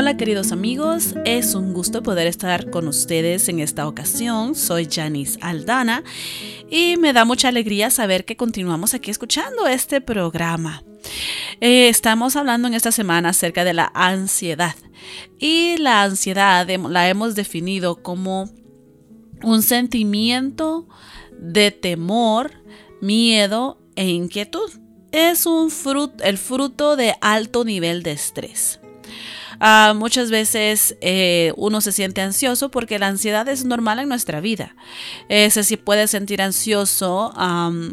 Hola queridos amigos, es un gusto poder estar con ustedes en esta ocasión. Soy Janice Aldana y me da mucha alegría saber que continuamos aquí escuchando este programa. Eh, estamos hablando en esta semana acerca de la ansiedad y la ansiedad la hemos definido como un sentimiento de temor, miedo e inquietud. Es un fruto, el fruto de alto nivel de estrés. Ah, muchas veces eh, uno se siente ansioso porque la ansiedad es normal en nuestra vida. Eh, se puede sentir ansioso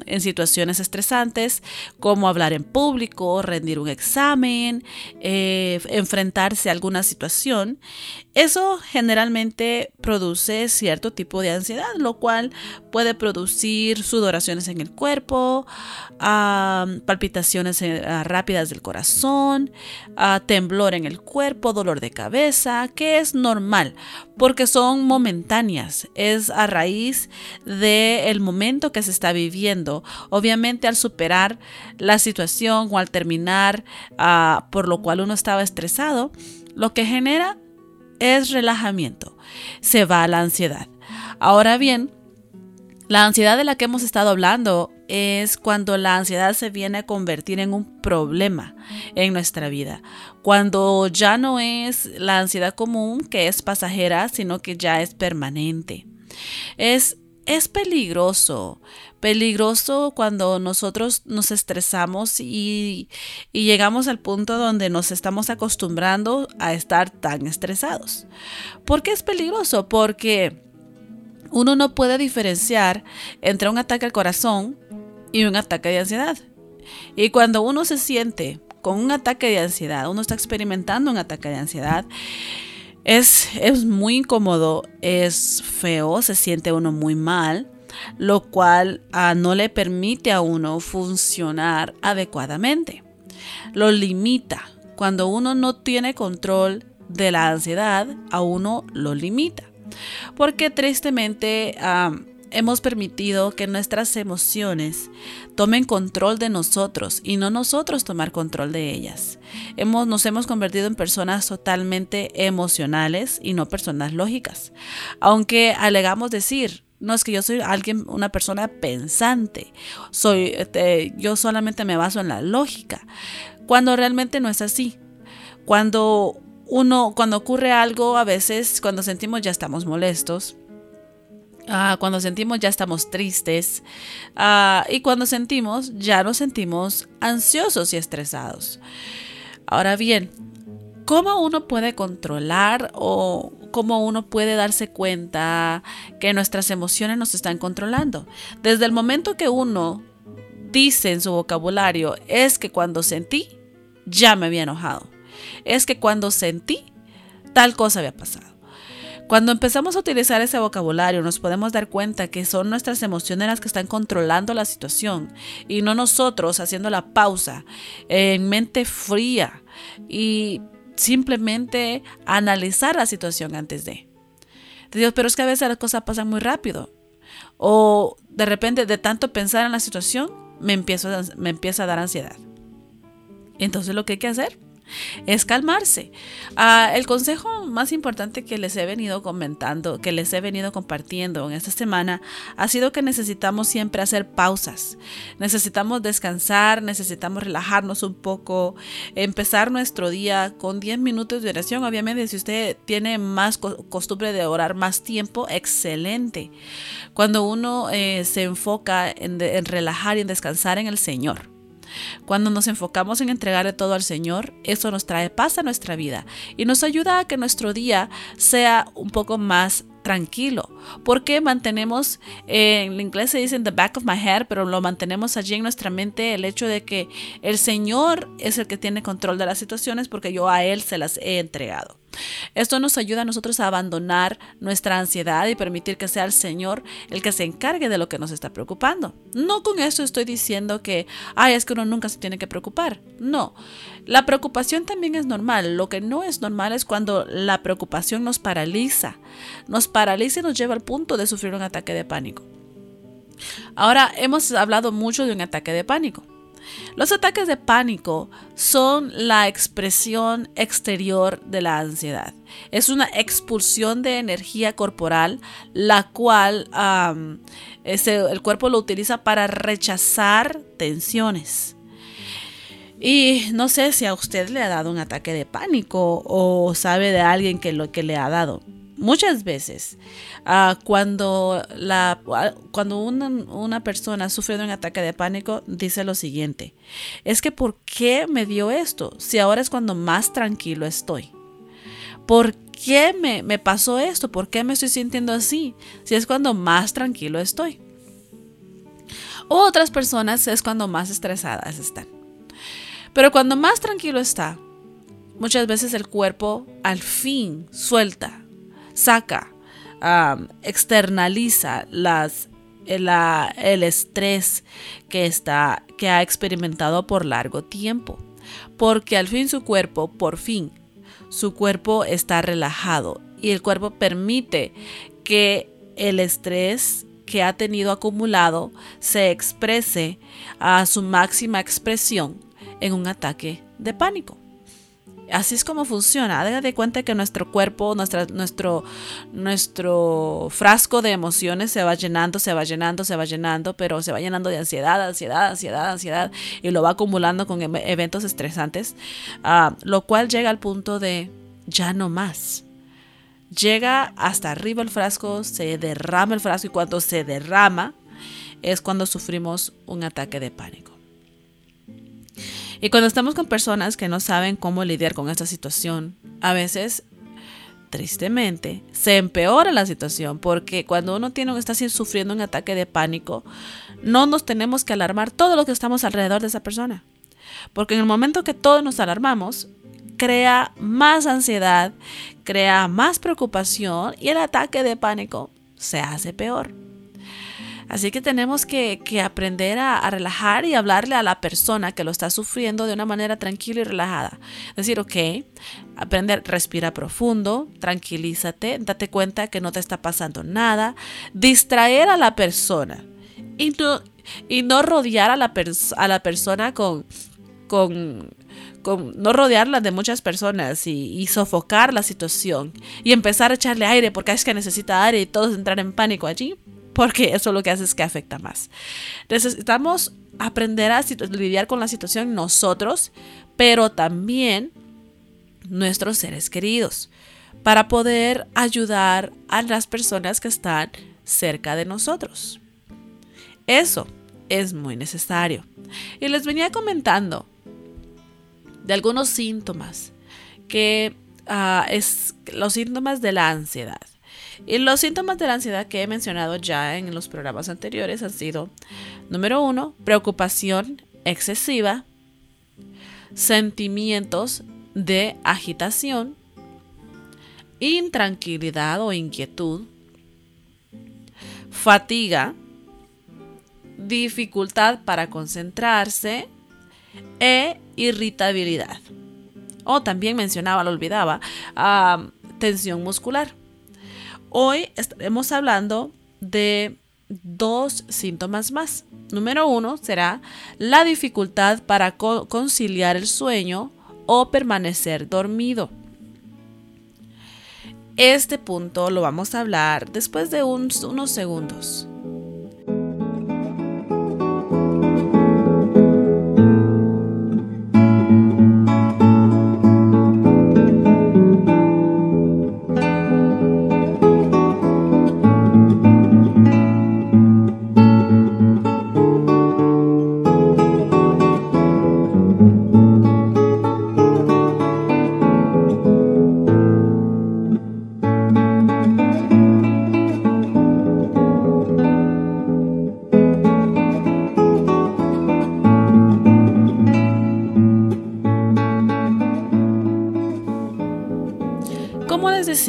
en situaciones estresantes como hablar en público, rendir un examen, eh, enfrentarse a alguna situación. Eso generalmente produce cierto tipo de ansiedad, lo cual puede producir sudoraciones en el cuerpo, palpitaciones rápidas del corazón, temblor en el cuerpo dolor de cabeza, que es normal, porque son momentáneas, es a raíz del momento que se está viviendo. Obviamente al superar la situación o al terminar ah, por lo cual uno estaba estresado, lo que genera es relajamiento, se va la ansiedad. Ahora bien, la ansiedad de la que hemos estado hablando es cuando la ansiedad se viene a convertir en un problema en nuestra vida. Cuando ya no es la ansiedad común que es pasajera, sino que ya es permanente. Es, es peligroso, peligroso cuando nosotros nos estresamos y, y llegamos al punto donde nos estamos acostumbrando a estar tan estresados. ¿Por qué es peligroso? Porque uno no puede diferenciar entre un ataque al corazón y un ataque de ansiedad. Y cuando uno se siente con un ataque de ansiedad, uno está experimentando un ataque de ansiedad, es, es muy incómodo, es feo, se siente uno muy mal, lo cual ah, no le permite a uno funcionar adecuadamente. Lo limita. Cuando uno no tiene control de la ansiedad, a uno lo limita. Porque tristemente hemos permitido que nuestras emociones tomen control de nosotros y no nosotros tomar control de ellas. Hemos, nos hemos convertido en personas totalmente emocionales y no personas lógicas. Aunque alegamos decir, no es que yo soy alguien, una persona pensante. Soy, este, yo solamente me baso en la lógica. Cuando realmente no es así. Cuando uno, cuando ocurre algo, a veces cuando sentimos ya estamos molestos. Ah, cuando sentimos ya estamos tristes ah, y cuando sentimos ya nos sentimos ansiosos y estresados. Ahora bien, ¿cómo uno puede controlar o cómo uno puede darse cuenta que nuestras emociones nos están controlando? Desde el momento que uno dice en su vocabulario es que cuando sentí ya me había enojado es que cuando sentí, tal cosa había pasado. Cuando empezamos a utilizar ese vocabulario nos podemos dar cuenta que son nuestras emociones las que están controlando la situación y no nosotros haciendo la pausa en mente fría y simplemente analizar la situación antes de. Dios, pero es que a veces las cosas pasan muy rápido. O de repente de tanto pensar en la situación me, empiezo, me empieza a dar ansiedad. Entonces lo que hay que hacer es calmarse. Ah, el consejo más importante que les he venido comentando, que les he venido compartiendo en esta semana, ha sido que necesitamos siempre hacer pausas. Necesitamos descansar, necesitamos relajarnos un poco, empezar nuestro día con 10 minutos de oración. Obviamente, si usted tiene más costumbre de orar más tiempo, excelente. Cuando uno eh, se enfoca en, en relajar y en descansar en el Señor. Cuando nos enfocamos en entregarle todo al Señor, eso nos trae paz a nuestra vida y nos ayuda a que nuestro día sea un poco más tranquilo. Porque mantenemos, eh, en inglés se dice in the back of my head, pero lo mantenemos allí en nuestra mente el hecho de que el Señor es el que tiene control de las situaciones porque yo a Él se las he entregado. Esto nos ayuda a nosotros a abandonar nuestra ansiedad y permitir que sea el Señor el que se encargue de lo que nos está preocupando. No con eso estoy diciendo que, ay, es que uno nunca se tiene que preocupar. No, la preocupación también es normal. Lo que no es normal es cuando la preocupación nos paraliza. Nos paraliza y nos lleva al punto de sufrir un ataque de pánico. Ahora, hemos hablado mucho de un ataque de pánico. Los ataques de pánico son la expresión exterior de la ansiedad. Es una expulsión de energía corporal, la cual el cuerpo lo utiliza para rechazar tensiones. Y no sé si a usted le ha dado un ataque de pánico o sabe de alguien que lo que le ha dado muchas veces ah, cuando, la, cuando una, persona sufre de un ataque de pánico dice lo siguiente, es que ¿por qué me dio esto si ahora es cuando más tranquilo estoy? ¿Por qué me, me pasó esto? ¿Por qué me estoy sintiendo así si es cuando más tranquilo estoy? otras personas es cuando más estresadas están. Pero cuando más tranquilo está, muchas veces el cuerpo al fin suelta saca, externaliza las, el, estrés que, está, que ha experimentado por largo tiempo. Porque al fin su cuerpo, por fin, su cuerpo está relajado y el cuerpo permite que el estrés que ha tenido acumulado se exprese a su máxima expresión en un ataque de pánico. Así es como funciona. Haga de cuenta que nuestro cuerpo, nuestro, nuestro frasco de emociones se va llenando, se va llenando, se va llenando, pero se va llenando de ansiedad, ansiedad, ansiedad, ansiedad, y lo va acumulando con eventos estresantes, ah, lo cual llega al punto de ya no más. Llega hasta arriba el frasco, se derrama el frasco y cuando se derrama es cuando sufrimos un ataque de pánico. Y cuando estamos con personas que no saben cómo lidiar con esta situación, a veces, tristemente, se empeora la situación porque cuando uno tiene, está sufriendo un ataque de pánico, no nos tenemos que alarmar todo lo que estamos alrededor de esa persona. Porque en el momento que todos nos alarmamos, crea más ansiedad, crea más preocupación y el ataque de pánico se hace peor. Así que tenemos que, aprender a, relajar y hablarle a la persona que lo está sufriendo de una manera tranquila y relajada. Decir, ok, aprender, respira profundo, tranquilízate, date cuenta que no te está pasando nada, distraer a la persona y no, rodear a la, a la persona con, con no rodearla de muchas personas y, y, sofocar la situación y empezar a echarle aire porque es que necesita aire y todos entrar en pánico allí porque eso lo que hace es que afecta más. Necesitamos aprender a lidiar con la situación nosotros, pero también nuestros seres queridos, para poder ayudar a las personas que están cerca de nosotros. Eso es muy necesario. Y les venía comentando de algunos síntomas que ah, es los síntomas de la ansiedad. Y los síntomas de la ansiedad que he mencionado ya en los programas anteriores han sido, número uno, preocupación excesiva, sentimientos de agitación, intranquilidad o inquietud, fatiga, dificultad para concentrarse e irritabilidad. O también mencionaba, lo olvidaba, ah, tensión muscular. Hoy estaremos hablando de dos síntomas más. Número uno será la dificultad para conciliar el sueño o permanecer dormido. Este punto lo vamos a hablar después de unos segundos.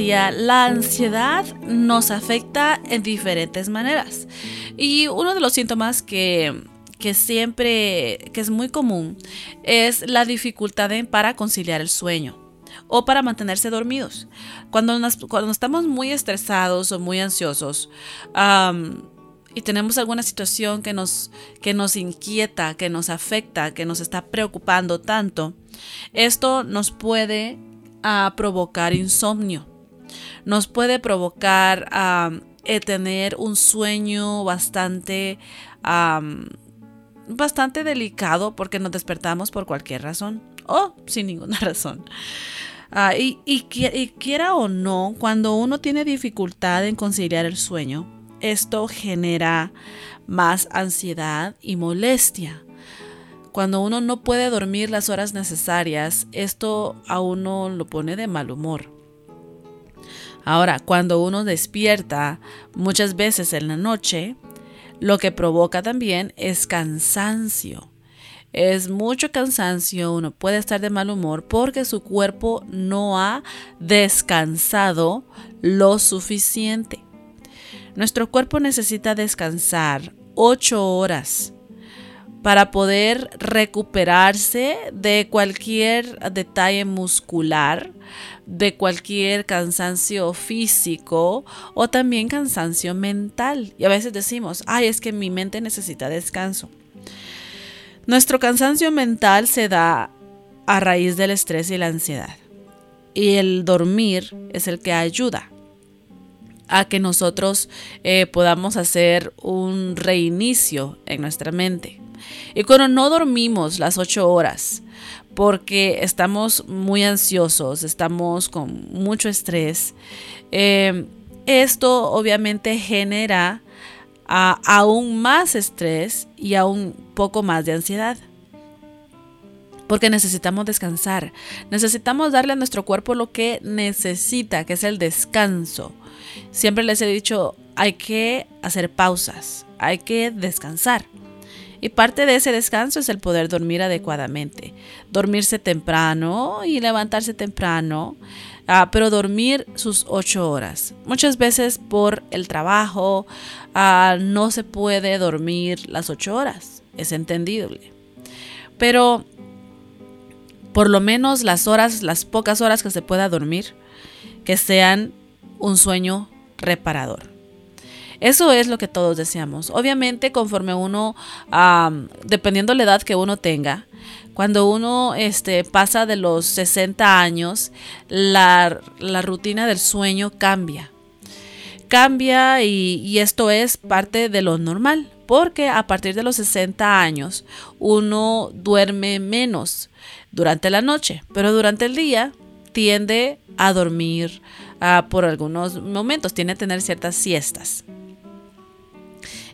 La ansiedad nos afecta en diferentes maneras. Y uno de los síntomas que, siempre, que es muy común, es la dificultad para conciliar el sueño o para mantenerse dormidos. Cuando, cuando estamos muy estresados o muy ansiosos y tenemos alguna situación que nos, que nos inquieta, que nos afecta, que nos está preocupando tanto, esto nos puede a provocar insomnio. Nos puede provocar eh, tener un sueño bastante, bastante delicado porque nos despertamos por cualquier razón o sin ninguna razón. Ah, y, y quiera o no, cuando uno tiene dificultad en conciliar el sueño, esto genera más ansiedad y molestia. Cuando uno no puede dormir las horas necesarias, esto a uno lo pone de mal humor. Ahora, cuando uno despierta muchas veces en la noche, lo que provoca también es cansancio. Es mucho cansancio, uno puede estar de mal humor porque su cuerpo no ha descansado lo suficiente. Nuestro cuerpo necesita descansar 8 horas para poder recuperarse de cualquier detalle muscular, de cualquier cansancio físico o también cansancio mental. Y a veces decimos, ay, es que mi mente necesita descanso. Nuestro cansancio mental se da a raíz del estrés y la ansiedad. Y el dormir es el que ayuda a que nosotros eh, podamos hacer un reinicio en nuestra mente. Y cuando no dormimos las ocho horas, porque estamos muy ansiosos, estamos con mucho estrés, eh, esto obviamente genera aún más estrés y aún poco más de ansiedad. Porque necesitamos descansar, necesitamos darle a nuestro cuerpo lo que necesita, que es el descanso. Siempre les he dicho, hay que hacer pausas, hay que descansar. Y parte de ese descanso es el poder dormir adecuadamente. Dormirse temprano y levantarse temprano, ah, pero dormir sus ocho horas. Muchas veces por el trabajo ah, no se puede dormir las ocho horas. Es entendible. Pero por lo menos las horas, las pocas horas que se pueda dormir, que sean un sueño reparador. Eso es lo que todos deseamos. Obviamente, conforme uno, dependiendo la edad que uno tenga, cuando uno este, pasa de los 60 años, la, rutina del sueño cambia. Cambia y, esto es parte de lo normal, porque a partir de los 60 años uno duerme menos durante la noche, pero durante el día tiende a dormir ah, por algunos momentos, tiende a tener ciertas siestas.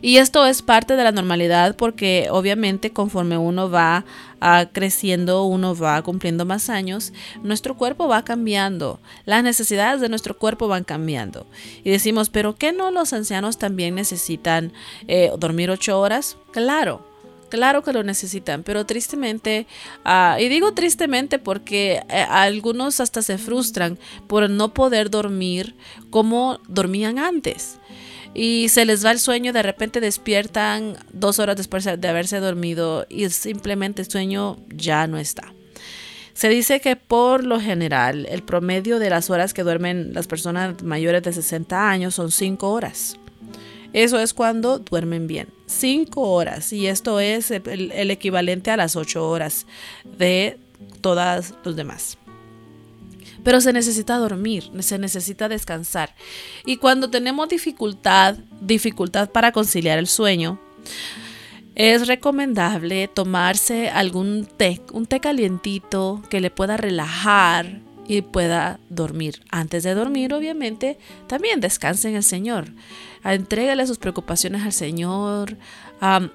Y esto es parte de la normalidad porque obviamente conforme uno va ah, creciendo, uno va cumpliendo más años, nuestro cuerpo va cambiando, las necesidades de nuestro cuerpo van cambiando. Y decimos, pero ¿qué no los ancianos también necesitan eh, dormir ocho horas? Claro. Claro que lo necesitan, pero tristemente, ah, y digo tristemente porque eh, algunos hasta se frustran por no poder dormir como dormían antes y se les va el sueño, de repente despiertan dos horas después de haberse dormido y simplemente el sueño ya no está. Se dice que por lo general el promedio de las horas que duermen las personas mayores de 60 años son 5 horas. Eso es cuando duermen bien. 5 horas. Y esto es el, equivalente a las 8 horas de todas los demás. Pero se necesita dormir, se necesita descansar. Y cuando tenemos dificultad, dificultad para conciliar el sueño, es recomendable tomarse algún té, un té calientito que le pueda relajar y pueda dormir. Antes de dormir, obviamente, también descanse en el Señor. Entrégale sus preocupaciones al Señor.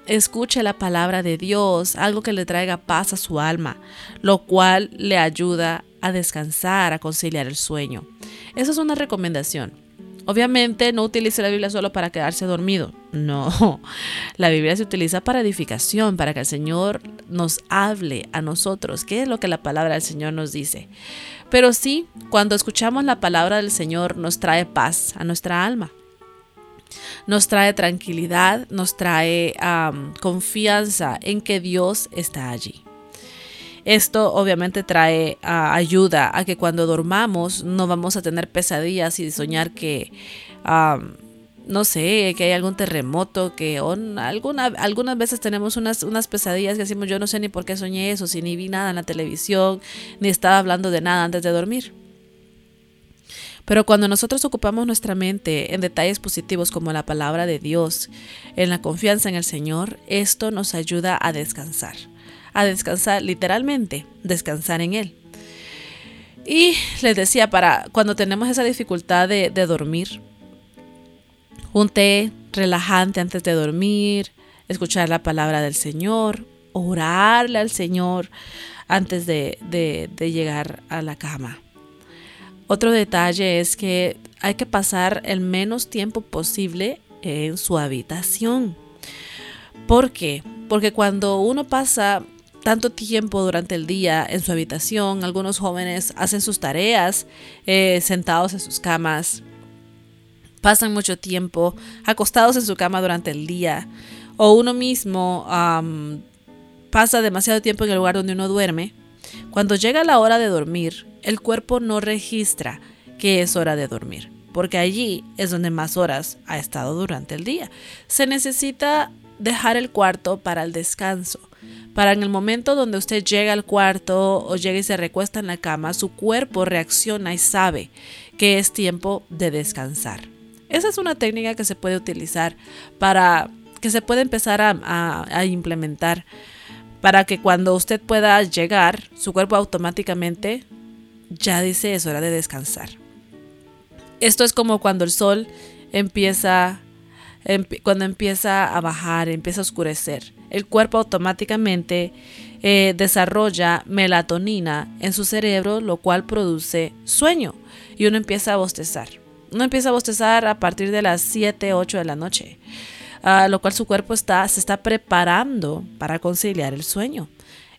escuche la palabra de Dios, algo que le traiga paz a su alma, lo cual le ayuda a descansar, a conciliar el sueño. Esa es una recomendación. Obviamente no utilice la Biblia solo para quedarse dormido. No, la Biblia se utiliza para edificación, para que el Señor nos hable a nosotros, qué es lo que la palabra del Señor nos dice. Pero sí, cuando escuchamos la palabra del Señor nos trae paz a nuestra alma. Nos trae tranquilidad, nos trae confianza en que Dios está allí. Esto obviamente trae ayuda a que cuando dormamos no vamos a tener pesadillas y soñar que no sé, que hay algún terremoto, que alguna, algunas veces tenemos unas, unas pesadillas que decimos yo no sé ni por qué soñé eso, si ni vi nada en la televisión, ni estaba hablando de nada antes de dormir. Pero cuando nosotros ocupamos nuestra mente en detalles positivos como la palabra de Dios, en la confianza en el Señor, esto nos ayuda a descansar. A descansar literalmente, descansar en Él. Y les decía, para cuando tenemos esa dificultad de, de dormir, un té relajante antes de dormir, escuchar la palabra del Señor, orarle al Señor antes de, llegar a la cama. Otro detalle es que hay que pasar el menos tiempo posible en su habitación. ¿Por qué? Porque cuando uno pasa tanto tiempo durante el día en su habitación, algunos jóvenes hacen sus tareas eh, sentados en sus camas, pasan mucho tiempo acostados en su cama durante el día o uno mismo pasa demasiado tiempo en el lugar donde uno duerme, cuando llega la hora de dormir, el cuerpo no registra que es hora de dormir, porque allí es donde más horas ha estado durante el día. Se necesita dejar el cuarto para el descanso. Para en el momento donde usted llega al cuarto o llega y se recuesta en la cama, su cuerpo reacciona y sabe que es tiempo de descansar. Esa es una técnica que se puede utilizar para que se puede empezar a, implementar para que cuando usted pueda llegar, su cuerpo automáticamente ya dice es hora de descansar. Esto es como cuando el sol empieza, cuando empieza a bajar, empieza a oscurecer. El cuerpo automáticamente eh, desarrolla melatonina en su cerebro, lo cual produce sueño y uno empieza a bostezar uno empieza a bostezar a partir de las 7, 8 de la noche, a lo cual su cuerpo está, se está preparando para conciliar el sueño.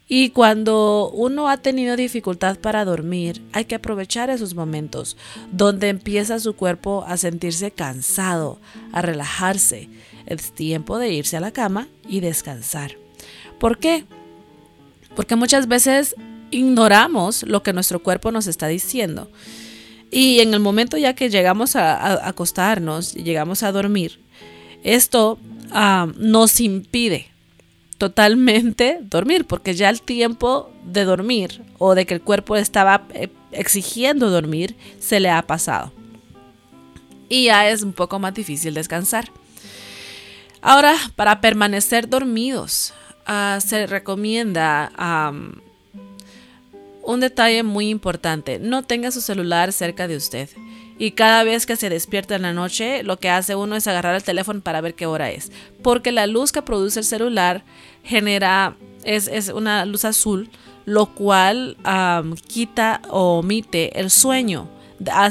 Y cuando uno ha tenido dificultad para dormir, hay que aprovechar esos momentos donde empieza su cuerpo a sentirse cansado, a relajarse. Es tiempo de irse a la cama y descansar. ¿Por qué? Porque muchas veces ignoramos lo que nuestro cuerpo nos está diciendo. Y en el momento ya que llegamos a, acostarnos llegamos a dormir, esto ah, nos impide totalmente dormir, porque ya el tiempo de dormir o de que el cuerpo estaba eh, exigiendo dormir se le ha pasado. Y ya es un poco más difícil descansar. Ahora, para permanecer dormidos, ah, se recomienda un detalle muy importante, no tenga su celular cerca de usted. Y cada vez que se despierta en la noche, lo que hace uno es agarrar el teléfono para ver qué hora es. Porque la luz que produce el celular genera, es, una luz azul, lo cual quita o omite el sueño,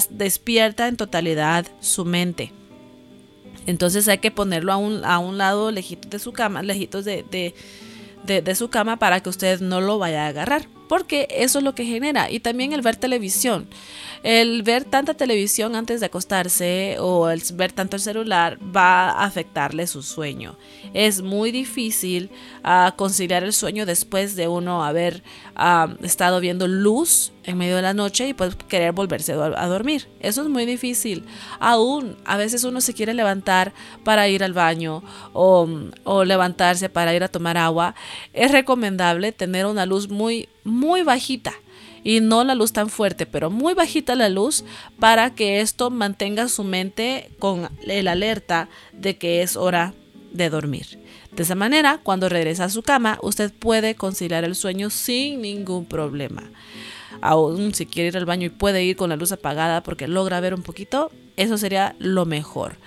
despierta en totalidad su mente. Entonces hay que ponerlo a un, a un lado, lejitos de su cama, lejitos de, de su cama para que usted no lo vaya a agarrar porque eso es lo que genera. Y también el ver televisión. El ver tanta televisión antes de acostarse o el ver tanto el celular va a afectarle su sueño. Es muy difícil uh, conciliar el sueño después de uno haber ah, estado viendo luz en medio de la noche y pues querer volverse a dormir. Eso es muy difícil. Aún a veces uno se quiere levantar para ir al baño o levantarse para ir a tomar agua. Es recomendable tener una luz muy muy bajita y no la luz tan fuerte, pero muy bajita la luz para que esto mantenga su mente con el alerta de que es hora de dormir. De esa manera, cuando regresa a su cama, usted puede conciliar el sueño sin ningún problema. Aún si quiere ir al baño y puede ir con la luz apagada porque logra ver un poquito, eso sería lo mejor.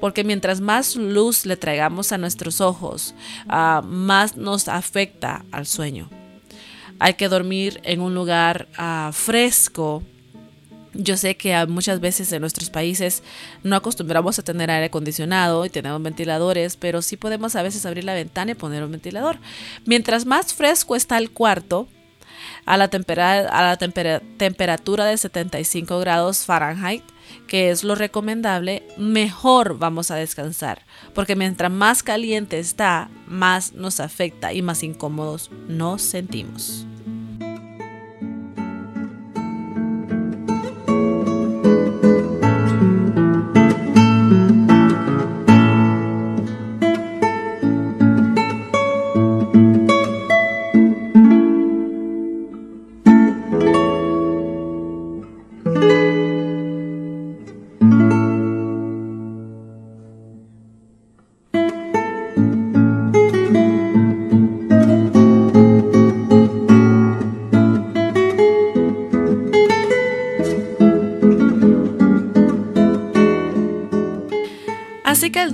Porque mientras más luz le traigamos a nuestros ojos, ah, más nos afecta al sueño hay que dormir en un lugar ah, fresco, Yo sé que muchas veces en nuestros países no acostumbramos a tener aire acondicionado y tenemos ventiladores, pero sí podemos a veces abrir la ventana y poner un ventilador. Mientras más fresco está el cuarto, a la, a la temperatura de 75 grados Fahrenheit, que es lo recomendable, mejor vamos a descansar. Porque mientras más caliente está, más nos afecta y más incómodos nos sentimos.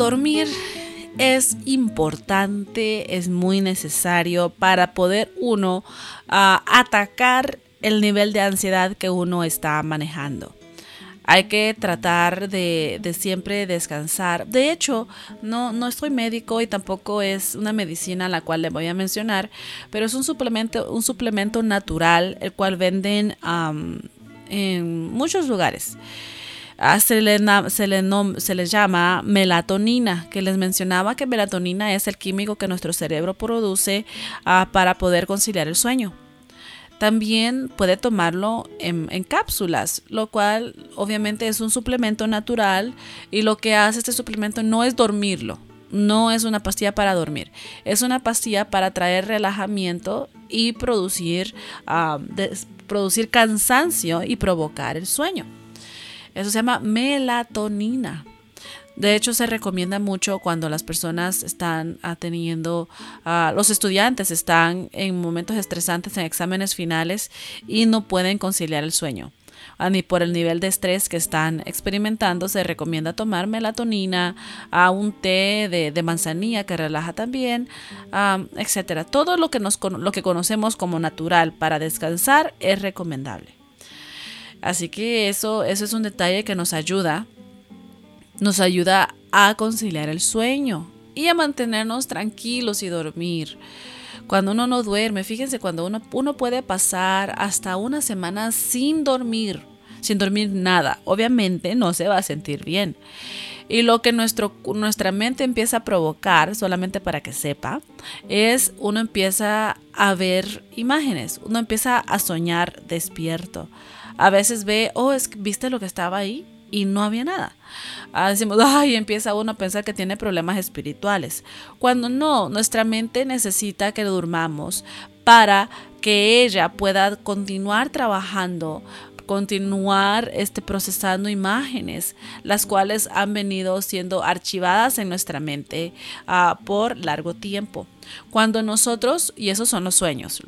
Dormir es importante, es muy necesario para poder uno ah, atacar el nivel de ansiedad que uno está manejando. Hay que tratar de, siempre descansar. De hecho, no, no estoy médico y tampoco es una medicina a la cual le voy a mencionar, pero es un suplemento, un suplemento natural, el cual venden en muchos lugares. Ah, se, le, se, llama melatonina, que les mencionaba que melatonina es el químico que nuestro cerebro produce ah, para poder conciliar el sueño. También puede tomarlo en, en, cápsulas, lo cual obviamente es un suplemento natural y lo que hace este suplemento no es dormirlo, no es una pastilla para dormir, es una pastilla para traer relajamiento y producir, ah, producir cansancio y provocar el sueño. Eso se llama melatonina. De hecho, se recomienda mucho cuando las personas están teniendo, ah, los estudiantes están en momentos estresantes en exámenes finales y no pueden conciliar el sueño. Ah, ni por el nivel de estrés que están experimentando, se recomienda tomar melatonina, a ah, un té de, manzanilla que relaja también, etcétera. Todo lo que, nos, lo que conocemos como natural para descansar es recomendable. Así que eso, eso es un detalle que nos ayuda, nos ayuda a conciliar el sueño y a mantenernos tranquilos y dormir. Cuando uno no duerme, fíjense, cuando uno, uno puede pasar hasta una semana sin dormir, sin dormir nada, obviamente no se va a sentir bien. Y lo que nuestro, nuestra mente empieza a provocar, solamente para que sepa, es uno empieza a ver imágenes, uno empieza a soñar despierto a veces ve, oh, es, ¿viste lo que estaba ahí? Y no había nada. Ah, decimos, ay, empieza uno a pensar que tiene problemas espirituales. Cuando no, nuestra mente necesita que durmamos para que ella pueda continuar trabajando continuar este, procesando imágenes, las cuales han venido siendo archivadas en nuestra mente ah, por largo tiempo. Cuando nosotros, y esos son los sueños,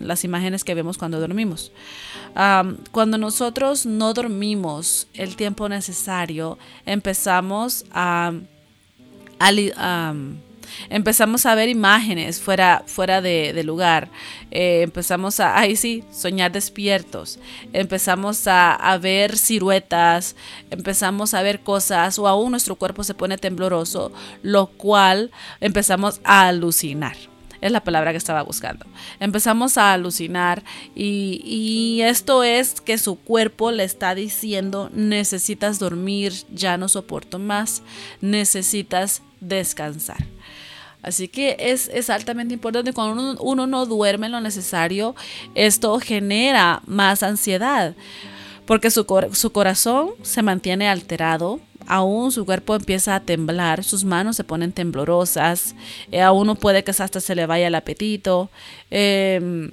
las imágenes que vemos cuando dormimos, cuando nosotros no dormimos el tiempo necesario, empezamos a, a empezamos a ver imágenes fuera, fuera de, lugar, eh, empezamos a, ahí sí, soñar despiertos, empezamos a, a, ver siluetas, empezamos a ver cosas o aún nuestro cuerpo se pone tembloroso, lo cual empezamos a alucinar es la palabra que estaba buscando. Empezamos a alucinar y, y, esto es que su cuerpo le está diciendo necesitas dormir, ya no soporto más, necesitas descansar. Así que es, altamente importante cuando uno, no duerme lo necesario, esto genera más ansiedad, porque su, su corazón se mantiene alterado, aún su cuerpo empieza a temblar, sus manos se ponen temblorosas, eh, a uno puede que hasta se le vaya el apetito. Eh,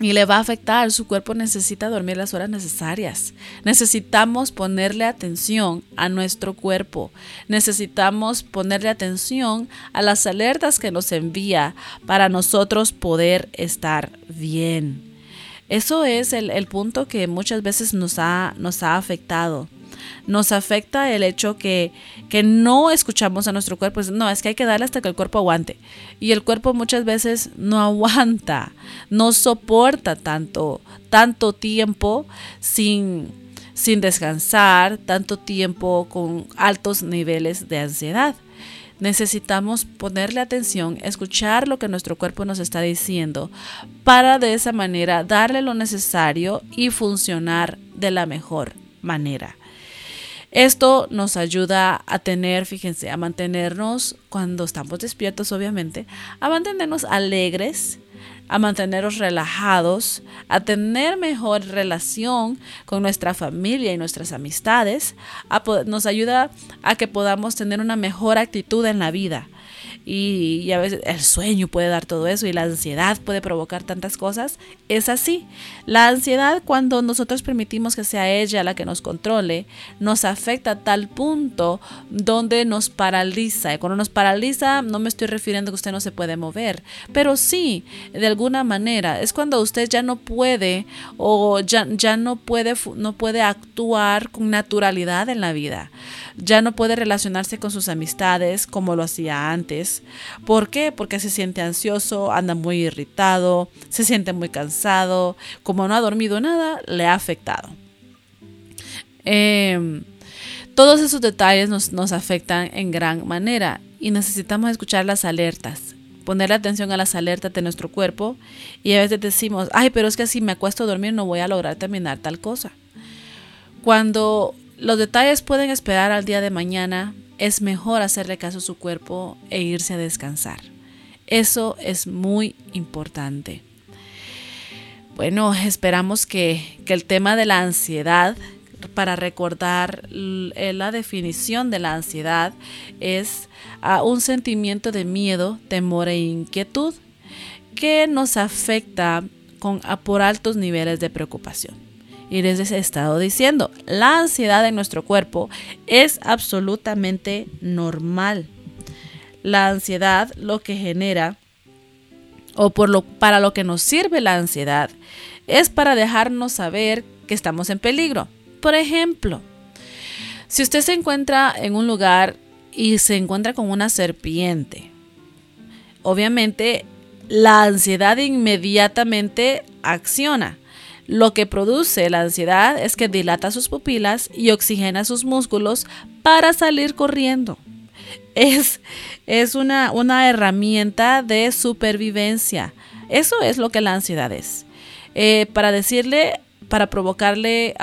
y le va a afectar. Su cuerpo necesita dormir las horas necesarias. Necesitamos ponerle atención a nuestro cuerpo. Necesitamos ponerle atención a las alertas que nos envía para nosotros poder estar bien. Eso es el, punto que muchas veces nos ha, nos ha afectado. Nos afecta el hecho que, que no escuchamos a nuestro cuerpo. No, es que hay que darle hasta que el cuerpo aguante. Y el cuerpo muchas veces no aguanta, no soporta tanto, tanto tiempo sin, sin descansar, tanto tiempo con altos niveles de ansiedad. Necesitamos ponerle atención, escuchar lo que nuestro cuerpo nos está diciendo para de esa manera darle lo necesario y funcionar de la mejor manera. Esto nos ayuda a tener, fíjense, a mantenernos cuando estamos despiertos, obviamente, a mantenernos alegres, a mantenernos relajados, a tener mejor relación con nuestra familia y nuestras amistades, nos ayuda a que podamos tener una mejor actitud en la vida y, a veces el sueño puede dar todo eso y la ansiedad puede provocar tantas cosas. Es así. La ansiedad cuando nosotros permitimos que sea ella la que nos controle, nos afecta a tal punto donde nos paraliza. Y cuando nos paraliza no me estoy refiriendo a que usted no se puede mover, pero sí, de alguna manera, es cuando usted ya no puede o ya, ya no, puede, no puede actuar con naturalidad en la vida. Ya no puede relacionarse con sus amistades como lo hacía antes ¿Por qué? Porque se siente ansioso, anda muy irritado, se siente muy cansado, como no ha dormido nada, le ha afectado. Em, todos esos detalles nos, nos afectan en gran manera y necesitamos escuchar las alertas poner atención a las alertas de nuestro cuerpo y a veces decimos, ay, pero es que si me acuesto a dormir no voy a lograr terminar tal cosa. Cuando los detalles pueden esperar al día de mañana, es mejor hacerle caso a su cuerpo e irse a descansar. Eso es muy importante. Bueno, esperamos que, el tema de la ansiedad, para recordar eh, la definición de la ansiedad, es ah, un sentimiento de miedo, temor e inquietud que nos afecta con, por altos niveles de preocupación. Y les he estado diciendo, la ansiedad en nuestro cuerpo es absolutamente normal. La ansiedad lo que genera, o por lo, para lo que nos sirve la ansiedad, es para dejarnos saber que estamos en peligro. Por ejemplo, si usted se encuentra en un lugar y se encuentra con una serpiente, obviamente la ansiedad inmediatamente acciona. Lo que produce la ansiedad es que dilata sus pupilas y oxigena sus músculos para salir corriendo. Es, es una, una herramienta de supervivencia. Eso es lo que la ansiedad es. Eh, para decirle, para provocarle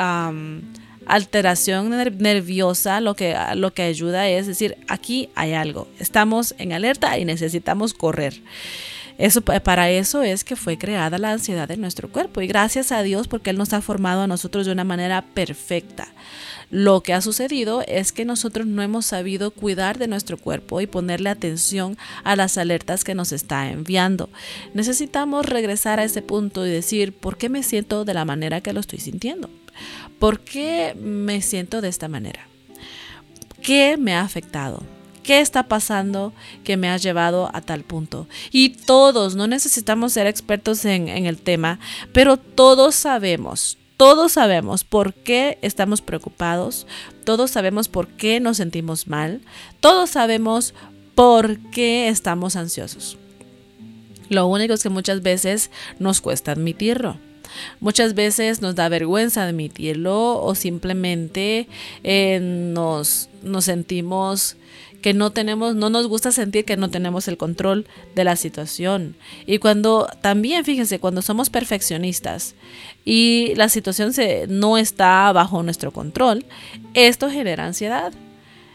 alteración nerviosa, lo que, lo que ayuda es decir, aquí hay algo, estamos en alerta y necesitamos correr. Eso, para eso es que fue creada la ansiedad en nuestro cuerpo. Y gracias a Dios porque Él nos ha formado a nosotros de una manera perfecta. Lo que ha sucedido es que nosotros no hemos sabido cuidar de nuestro cuerpo y ponerle atención a las alertas que nos está enviando. Necesitamos regresar a ese punto y decir, ¿por qué me siento de la manera que lo estoy sintiendo? ¿Por qué me siento de esta manera? ¿Qué me ha afectado? ¿Qué está pasando que me ha llevado a tal punto? Y todos, no necesitamos ser expertos en, el tema, pero todos sabemos, todos sabemos por qué estamos preocupados, todos sabemos por qué nos sentimos mal, todos sabemos por qué estamos ansiosos. Lo único es que muchas veces nos cuesta admitirlo. Muchas veces nos da vergüenza admitirlo o simplemente eh, nos, nos sentimos que no tenemos, no nos gusta sentir que no tenemos el control de la situación. Y cuando también, fíjense, cuando somos perfeccionistas y la situación se, no está bajo nuestro control, esto genera ansiedad.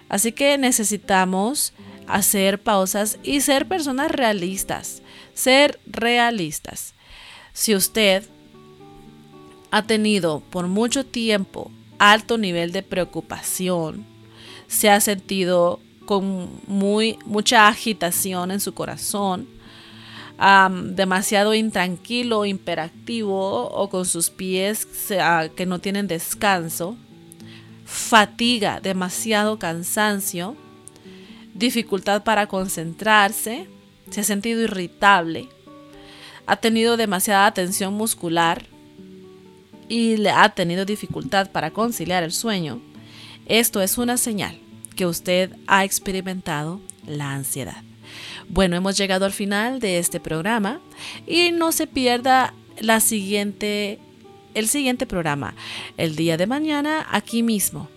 Así que necesitamos hacer pausas y ser personas realistas, ser realistas. Si usted ha tenido por mucho tiempo alto nivel de preocupación, se ha sentido con muy, mucha agitación en su corazón, demasiado intranquilo, imperactivo o con sus pies que no tienen descanso, fatiga, demasiado cansancio, dificultad para concentrarse, se ha sentido irritable, ha tenido demasiada tensión muscular y le ha tenido dificultad para conciliar el sueño. Esto es una señal que usted ha experimentado la ansiedad. Bueno, hemos llegado al final de este programa y no se pierda la siguiente, el siguiente programa el día de mañana aquí mismo.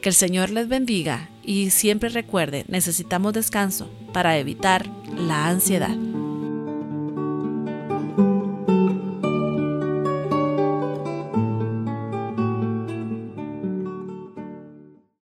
Que el Señor les bendiga y siempre recuerde, necesitamos descanso para evitar la ansiedad.